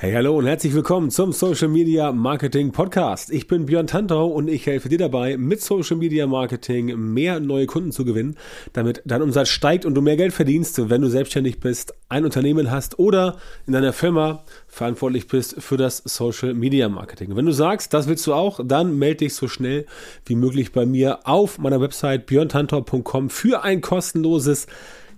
Hey, hallo und herzlich willkommen zum Social Media Marketing Podcast. Ich bin Björn Tantau und ich helfe dir dabei, mit Social Media Marketing mehr neue Kunden zu gewinnen, damit dein Umsatz steigt und du mehr Geld verdienst, wenn du selbstständig bist, ein Unternehmen hast oder in deiner Firma verantwortlich bist für das Social Media Marketing. Wenn du sagst, das willst du auch, dann melde dich so schnell wie möglich bei mir auf meiner Website björntantau.com für ein kostenloses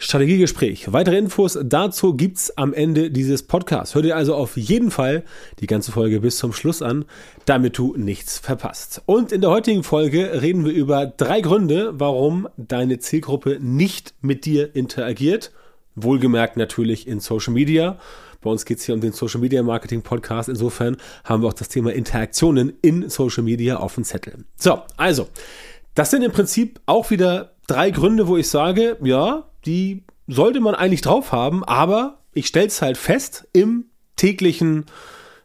Strategiegespräch. Weitere Infos dazu gibt's am Ende dieses Podcasts. Hör dir also auf jeden Fall die ganze Folge bis zum Schluss an, damit du nichts verpasst. Und in der heutigen Folge reden wir über drei Gründe, warum deine Zielgruppe nicht mit dir interagiert. Wohlgemerkt natürlich in Social Media. Bei uns geht's hier um den Social Media Marketing Podcast. Insofern haben wir auch das Thema Interaktionen in Social Media auf dem Zettel. So, also, das sind im Prinzip auch wieder drei Gründe, wo ich sage, ja, die sollte man eigentlich drauf haben, aber ich stelle es halt fest im täglichen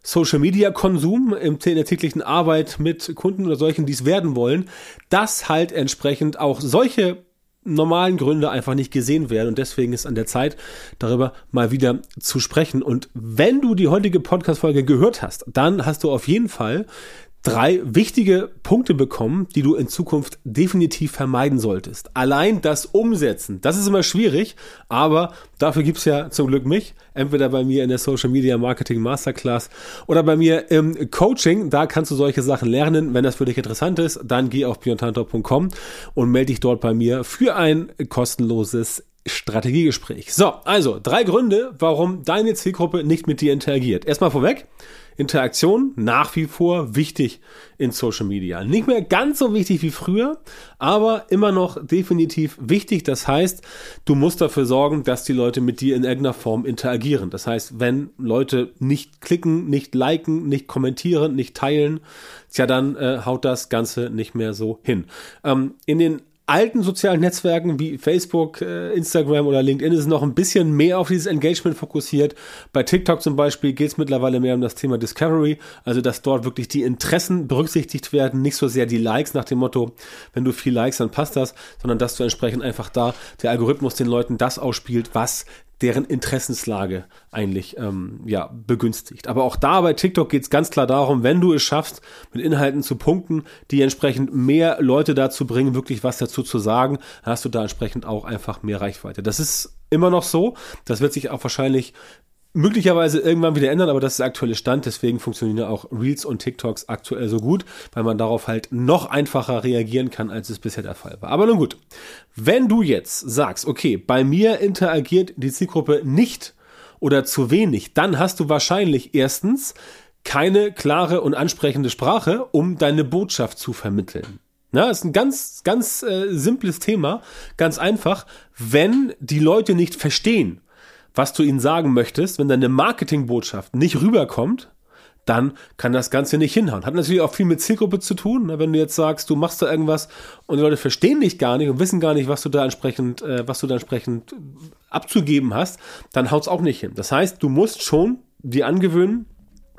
Social Media Konsum, in der täglichen Arbeit mit Kunden oder solchen, die es werden wollen, dass halt entsprechend auch solche normalen Gründe einfach nicht gesehen werden und deswegen ist an der Zeit, darüber mal wieder zu sprechen. Und wenn du die heutige Podcast-Folge gehört hast, dann hast du auf jeden Fall drei wichtige Punkte bekommen, die du in Zukunft definitiv vermeiden solltest. Allein das Umsetzen, das ist immer schwierig, aber dafür gibt's ja zum Glück mich, entweder bei mir in der Social Media Marketing Masterclass oder bei mir im Coaching, da kannst du solche Sachen lernen. Wenn das für dich interessant ist, dann geh auf björntantor.com und melde dich dort bei mir für ein kostenloses Strategiegespräch. So, also drei Gründe, warum deine Zielgruppe nicht mit dir interagiert. Erstmal vorweg, Interaktion nach wie vor wichtig in Social Media. Nicht mehr ganz so wichtig wie früher, aber immer noch definitiv wichtig. Das heißt, du musst dafür sorgen, dass die Leute mit dir in irgendeiner Form interagieren. Das heißt, wenn Leute nicht klicken, nicht liken, nicht kommentieren, nicht teilen, ja, dann äh, haut das Ganze nicht mehr so hin. Ähm, in den alten sozialen Netzwerken wie Facebook, äh, Instagram oder LinkedIn ist es noch ein bisschen mehr auf dieses Engagement fokussiert. Bei TikTok zum Beispiel geht es mittlerweile mehr um das Thema Discovery, also dass dort wirklich die Interessen berücksichtigt werden, nicht so sehr die Likes nach dem Motto, wenn du viel Likes, dann passt das, sondern dass du entsprechend einfach da der Algorithmus den Leuten das ausspielt, was deren Interessenslage eigentlich ähm, ja, begünstigt. Aber auch da bei TikTok geht es ganz klar darum, wenn du es schaffst, mit Inhalten zu punkten, die entsprechend mehr Leute dazu bringen, wirklich was dazu zu sagen, hast du da entsprechend auch einfach mehr Reichweite. Das ist immer noch so. Das wird sich auch wahrscheinlich möglicherweise irgendwann wieder ändern, aber das ist der aktuelle Stand. Deswegen funktionieren auch Reels und TikToks aktuell so gut, weil man darauf halt noch einfacher reagieren kann, als es bisher der Fall war. Aber nun gut, wenn du jetzt sagst, okay, bei mir interagiert die Zielgruppe nicht oder zu wenig, dann hast du wahrscheinlich erstens keine klare und ansprechende Sprache, um deine Botschaft zu vermitteln. Ja, ist ein ganz, ganz äh, simples Thema, ganz einfach. Wenn die Leute nicht verstehen, was du ihnen sagen möchtest, wenn deine Marketingbotschaft nicht rüberkommt, dann kann das Ganze nicht hinhauen. Hat natürlich auch viel mit Zielgruppe zu tun. Ne? Wenn du jetzt sagst, du machst da irgendwas und die Leute verstehen dich gar nicht und wissen gar nicht, was du da entsprechend, äh, was du da entsprechend abzugeben hast, dann haut's auch nicht hin. Das heißt, du musst schon dir angewöhnen,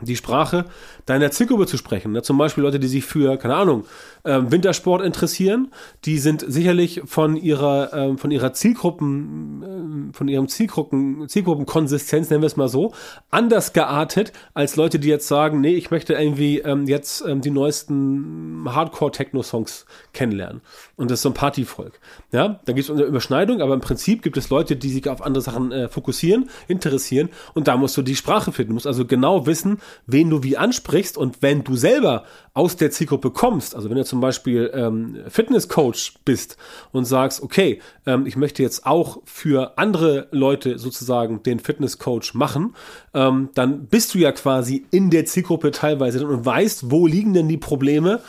die Sprache deiner Zielgruppe zu sprechen. Ne? Zum Beispiel Leute, die sich für, keine Ahnung, ähm, Wintersport interessieren, die sind sicherlich von ihrer, ähm, von ihrer Zielgruppen, ähm, von ihrem Zielgruppen, Zielgruppenkonsistenz, nennen wir es mal so, anders geartet als Leute, die jetzt sagen, nee, ich möchte irgendwie ähm, jetzt ähm, die neuesten Hardcore-Techno-Songs kennenlernen. Und das ist so ein Partyvolk. Ja, da gibt es eine Überschneidung, aber im Prinzip gibt es Leute, die sich auf andere Sachen äh, fokussieren, interessieren und da musst du die Sprache finden. Du musst also genau wissen, wen du wie ansprichst und wenn du selber aus der Zielgruppe kommst, also wenn du zum Beispiel ähm, Fitnesscoach bist und sagst, okay, ähm, ich möchte jetzt auch für andere Leute sozusagen den Fitnesscoach machen, ähm, dann bist du ja quasi in der Zielgruppe teilweise und weißt, wo liegen denn die Probleme,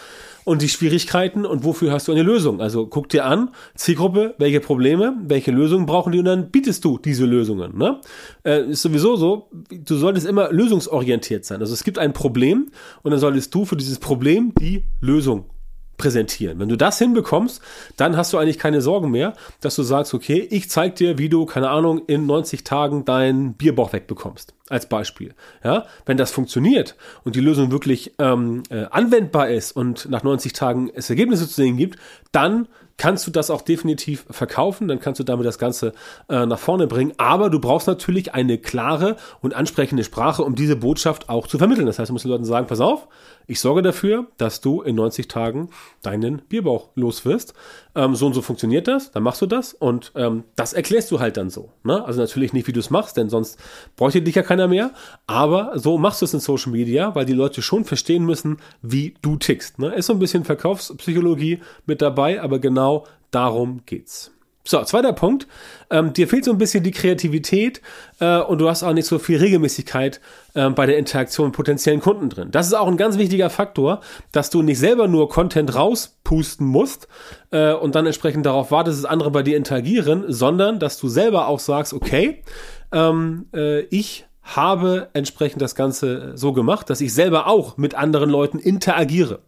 und die Schwierigkeiten und wofür hast du eine Lösung. Also guck dir an, Zielgruppe, welche Probleme, welche Lösungen brauchen die und dann bietest du diese Lösungen. Ne? Äh, ist sowieso so, du solltest immer lösungsorientiert sein. Also es gibt ein Problem und dann solltest du für dieses Problem die Lösung präsentieren. Wenn du das hinbekommst, dann hast du eigentlich keine Sorgen mehr, dass du sagst, okay, ich zeig dir, wie du, keine Ahnung, in 90 Tagen deinen Bierbauch wegbekommst. Als Beispiel. Ja, wenn das funktioniert und die Lösung wirklich ähm, äh, anwendbar ist und nach 90 Tagen es Ergebnisse zu sehen gibt, dann kannst du das auch definitiv verkaufen, dann kannst du damit das Ganze äh, nach vorne bringen. Aber du brauchst natürlich eine klare und ansprechende Sprache, um diese Botschaft auch zu vermitteln. Das heißt, du musst den Leuten sagen, pass auf, ich sorge dafür, dass du in 90 Tagen deinen Bierbauch los wirst. Ähm, so und so funktioniert das, dann machst du das und ähm, das erklärst du halt dann so. Ne? Also natürlich nicht, wie du es machst, denn sonst bräuchte dich ja keiner mehr. Aber so machst du es in Social Media, weil die Leute schon verstehen müssen, wie du tickst. Ne? Ist so ein bisschen Verkaufspsychologie mit dabei, aber genau darum geht's. So, zweiter Punkt. Ähm, dir fehlt so ein bisschen die Kreativität äh, und du hast auch nicht so viel Regelmäßigkeit äh, bei der Interaktion mit potenziellen Kunden drin. Das ist auch ein ganz wichtiger Faktor, dass du nicht selber nur Content rauspusten musst äh, und dann entsprechend darauf wartest, dass andere bei dir interagieren, sondern dass du selber auch sagst, okay, ähm, äh, ich habe entsprechend das Ganze so gemacht, dass ich selber auch mit anderen Leuten interagiere.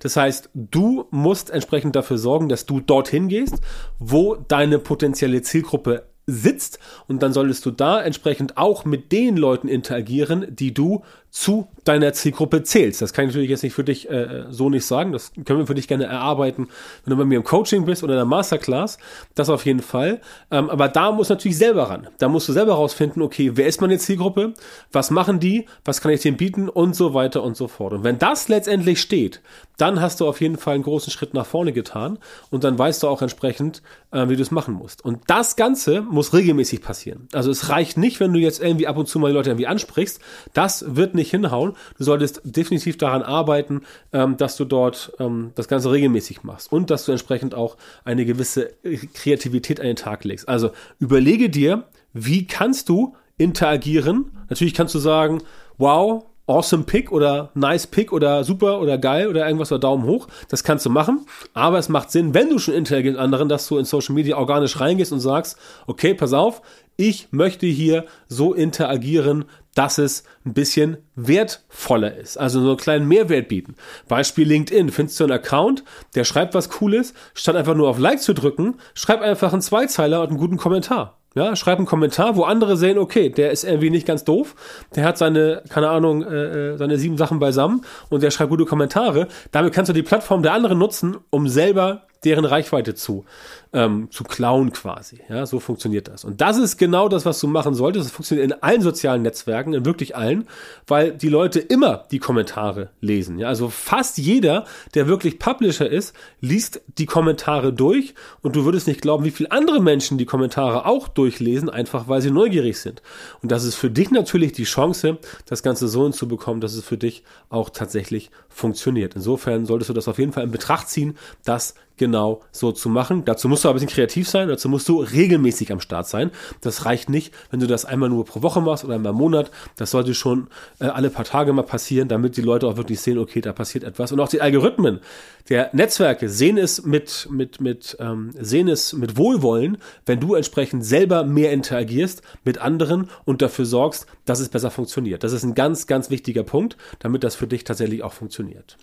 Das heißt, du musst entsprechend dafür sorgen, dass du dorthin gehst, wo deine potenzielle Zielgruppe sitzt und dann solltest du da entsprechend auch mit den Leuten interagieren, die du zu deiner Zielgruppe zählst. Das kann ich natürlich jetzt nicht für dich äh, so nicht sagen. Das können wir für dich gerne erarbeiten, wenn du bei mir im Coaching bist oder in der Masterclass. Das auf jeden Fall. Ähm, aber da muss natürlich selber ran. Da musst du selber rausfinden, okay, wer ist meine Zielgruppe? Was machen die? Was kann ich denen bieten? Und so weiter und so fort. Und wenn das letztendlich steht, dann hast du auf jeden Fall einen großen Schritt nach vorne getan und dann weißt du auch entsprechend, äh, wie du es machen musst. Und das Ganze muss regelmäßig passieren. Also es reicht nicht, wenn du jetzt irgendwie ab und zu mal die Leute irgendwie ansprichst. Das wird nicht hinhauen. Du solltest definitiv daran arbeiten, ähm, dass du dort ähm, das Ganze regelmäßig machst und dass du entsprechend auch eine gewisse Kreativität an den Tag legst. Also überlege dir, wie kannst du interagieren? Natürlich kannst du sagen, wow, awesome Pick oder nice Pick oder super oder geil oder irgendwas oder Daumen hoch. Das kannst du machen. Aber es macht Sinn, wenn du schon interagiert mit anderen, dass du in Social Media organisch reingehst und sagst, okay, pass auf, ich möchte hier so interagieren, dass es ein bisschen wertvoller ist. Also so einen kleinen Mehrwert bieten. Beispiel LinkedIn. Findest du einen Account, der schreibt was Cooles, statt einfach nur auf Like zu drücken, schreib einfach einen Zweizeiler und einen guten Kommentar. Ja, schreib einen Kommentar, wo andere sehen, okay, der ist irgendwie nicht ganz doof, der hat seine, keine Ahnung, äh, äh, seine sieben Sachen beisammen und der schreibt gute Kommentare. Damit kannst du die Plattform der anderen nutzen, um selber deren Reichweite zu, ähm, zu klauen quasi. Ja, so funktioniert das. Und das ist genau das, was du machen solltest. Das funktioniert in allen sozialen Netzwerken, in wirklich allen, weil die Leute immer die Kommentare lesen. Ja, also fast jeder, der wirklich Publisher ist, liest die Kommentare durch und du würdest nicht glauben, wie viele andere Menschen die Kommentare auch durchlesen, einfach weil sie neugierig sind. Und das ist für dich natürlich die Chance, das Ganze so hinzubekommen, dass es für dich auch tatsächlich funktioniert. Insofern solltest du das auf jeden Fall in Betracht ziehen, dass genau so zu machen. Dazu musst du ein bisschen kreativ sein, dazu musst du regelmäßig am Start sein. Das reicht nicht, wenn du das einmal nur pro Woche machst oder einmal im Monat. Das sollte schon äh, alle paar Tage mal passieren, damit die Leute auch wirklich sehen, okay, da passiert etwas. Und auch die Algorithmen der Netzwerke sehen es mit, mit, mit, ähm, sehen es mit Wohlwollen, wenn du entsprechend selber mehr interagierst mit anderen und dafür sorgst, dass es besser funktioniert. Das ist ein ganz, ganz wichtiger Punkt, damit das für dich tatsächlich auch funktioniert.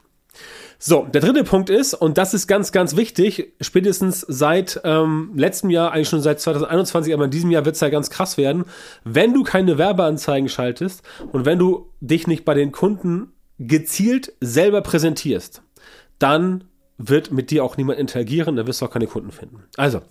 So, der dritte Punkt ist, und das ist ganz, ganz wichtig, spätestens seit ähm, letztem Jahr, eigentlich schon seit 2021, aber in diesem Jahr wird es ja ganz krass werden, wenn du keine Werbeanzeigen schaltest und wenn du dich nicht bei den Kunden gezielt selber präsentierst, dann wird mit dir auch niemand interagieren, dann wirst du auch keine Kunden finden. Also,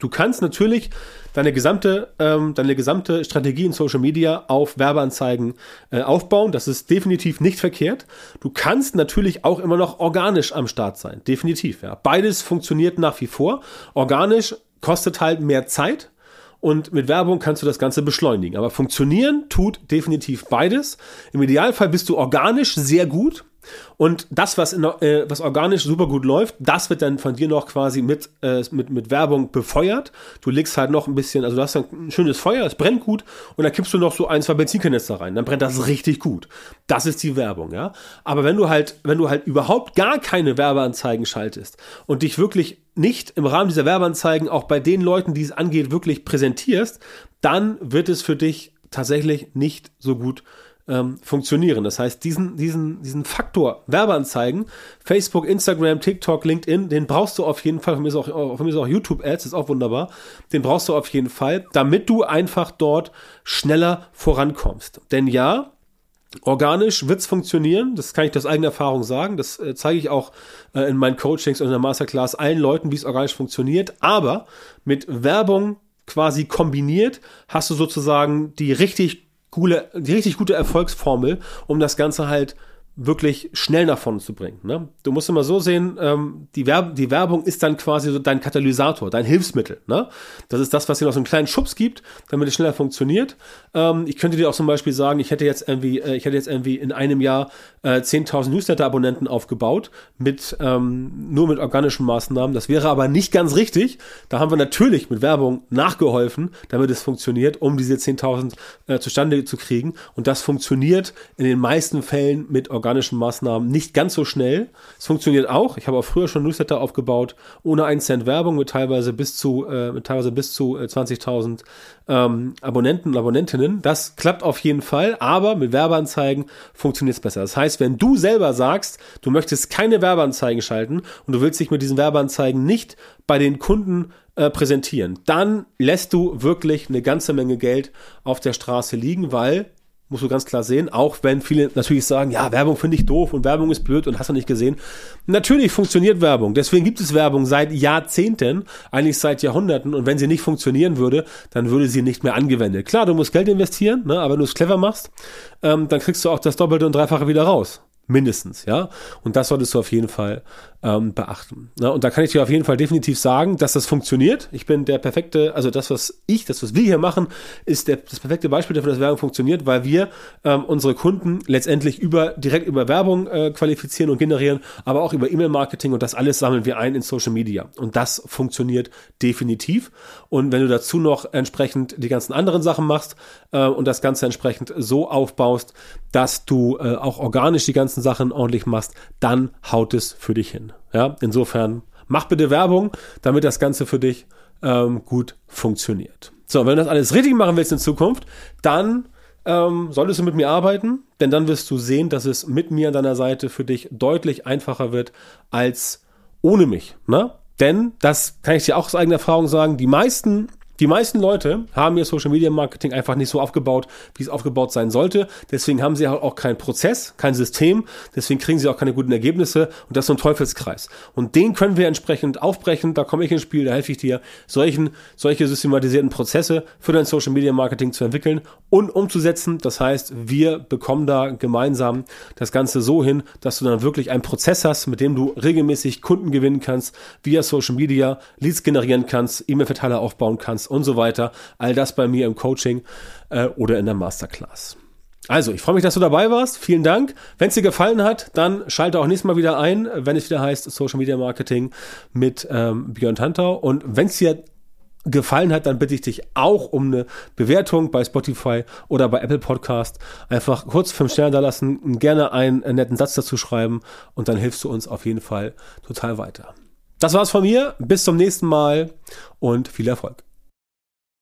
Du kannst natürlich deine gesamte, ähm, deine gesamte Strategie in Social Media auf Werbeanzeigen äh, aufbauen. Das ist definitiv nicht verkehrt. Du kannst natürlich auch immer noch organisch am Start sein. Definitiv, ja. Beides funktioniert nach wie vor. Organisch kostet halt mehr Zeit. Und mit Werbung kannst du das Ganze beschleunigen. Aber funktionieren tut definitiv beides. Im Idealfall bist du organisch sehr gut. Und das, was, in, äh, was organisch super gut läuft, das wird dann von dir noch quasi mit, äh, mit, mit Werbung befeuert. Du legst halt noch ein bisschen, also du hast ein schönes Feuer, es brennt gut und dann kippst du noch so ein, zwei Benzinkanister rein. Dann brennt das richtig gut. Das ist die Werbung, ja. Aber wenn du halt, wenn du halt überhaupt gar keine Werbeanzeigen schaltest und dich wirklich nicht im Rahmen dieser Werbeanzeigen auch bei den Leuten, die es angeht, wirklich präsentierst, dann wird es für dich tatsächlich nicht so gut ähm, funktionieren. Das heißt, diesen, diesen, diesen Faktor Werbeanzeigen, Facebook, Instagram, TikTok, LinkedIn, den brauchst du auf jeden Fall, von mir ist auch, von mir ist auch YouTube-Ads, ist auch wunderbar, den brauchst du auf jeden Fall, damit du einfach dort schneller vorankommst. Denn ja, Organisch wird's funktionieren, das kann ich aus eigener Erfahrung sagen. Das äh, zeige ich auch äh, in meinen Coachings und in der Masterclass allen Leuten, wie es organisch funktioniert. Aber mit Werbung quasi kombiniert hast du sozusagen die richtig coole, die richtig gute Erfolgsformel, um das Ganze halt wirklich schnell nach vorne zu bringen. Ne? Du musst immer so sehen, ähm, die, Werb die Werbung ist dann quasi so dein Katalysator, dein Hilfsmittel. Ne? Das ist das, was dir noch so einen kleinen Schubs gibt, damit es schneller funktioniert. Ähm, ich könnte dir auch zum Beispiel sagen, ich hätte jetzt irgendwie, äh, ich hätte jetzt irgendwie in einem Jahr äh, 10.000 Newsletter-Abonnenten aufgebaut, mit, ähm, nur mit organischen Maßnahmen. Das wäre aber nicht ganz richtig. Da haben wir natürlich mit Werbung nachgeholfen, damit es funktioniert, um diese 10.000 äh, zustande zu kriegen. Und das funktioniert in den meisten Fällen mit organischen organischen Maßnahmen nicht ganz so schnell. Es funktioniert auch. Ich habe auch früher schon Newsletter aufgebaut, ohne einen Cent Werbung, mit teilweise bis zu, äh, zu äh, 20.000 ähm, Abonnenten und Abonnentinnen. Das klappt auf jeden Fall, aber mit Werbeanzeigen funktioniert es besser. Das heißt, wenn du selber sagst, du möchtest keine Werbeanzeigen schalten und du willst dich mit diesen Werbeanzeigen nicht bei den Kunden äh, präsentieren, dann lässt du wirklich eine ganze Menge Geld auf der Straße liegen, weil musst du ganz klar sehen, auch wenn viele natürlich sagen, ja, Werbung finde ich doof und Werbung ist blöd und hast du nicht gesehen. Natürlich funktioniert Werbung. Deswegen gibt es Werbung seit Jahrzehnten, eigentlich seit Jahrhunderten. Und wenn sie nicht funktionieren würde, dann würde sie nicht mehr angewendet. Klar, du musst Geld investieren, ne, aber wenn du es clever machst, ähm, dann kriegst du auch das Doppelte und Dreifache wieder raus mindestens, ja. Und das solltest du auf jeden Fall ähm, beachten. Ja, und da kann ich dir auf jeden Fall definitiv sagen, dass das funktioniert. Ich bin der perfekte, also das, was ich, das, was wir hier machen, ist der, das perfekte Beispiel dafür, dass Werbung funktioniert, weil wir ähm, unsere Kunden letztendlich über, direkt über Werbung äh, qualifizieren und generieren, aber auch über E-Mail-Marketing und das alles sammeln wir ein in Social Media. Und das funktioniert definitiv. Und wenn du dazu noch entsprechend die ganzen anderen Sachen machst äh, und das Ganze entsprechend so aufbaust, dass du äh, auch organisch die ganzen Sachen ordentlich machst, dann haut es für dich hin. Ja, insofern mach bitte Werbung, damit das Ganze für dich ähm, gut funktioniert. So, wenn du das alles richtig machen willst in Zukunft, dann ähm, solltest du mit mir arbeiten, denn dann wirst du sehen, dass es mit mir an deiner Seite für dich deutlich einfacher wird als ohne mich. Ne? Denn, das kann ich dir auch aus eigener Erfahrung sagen, die meisten die meisten Leute haben ihr Social Media Marketing einfach nicht so aufgebaut, wie es aufgebaut sein sollte. Deswegen haben sie auch keinen Prozess, kein System. Deswegen kriegen sie auch keine guten Ergebnisse. Und das ist so ein Teufelskreis. Und den können wir entsprechend aufbrechen. Da komme ich ins Spiel, da helfe ich dir, solchen, solche systematisierten Prozesse für dein Social Media Marketing zu entwickeln und umzusetzen. Das heißt, wir bekommen da gemeinsam das Ganze so hin, dass du dann wirklich einen Prozess hast, mit dem du regelmäßig Kunden gewinnen kannst, via Social Media, Leads generieren kannst, E-Mail-Verteiler aufbauen kannst und so weiter. All das bei mir im Coaching äh, oder in der Masterclass. Also, ich freue mich, dass du dabei warst. Vielen Dank. Wenn es dir gefallen hat, dann schalte auch nächstes Mal wieder ein, wenn es wieder heißt Social Media Marketing mit ähm, Björn Tantau. Und wenn es dir gefallen hat, dann bitte ich dich auch um eine Bewertung bei Spotify oder bei Apple Podcast. Einfach kurz fünf Sterne da lassen, gerne einen, einen netten Satz dazu schreiben und dann hilfst du uns auf jeden Fall total weiter. Das war's von mir. Bis zum nächsten Mal und viel Erfolg.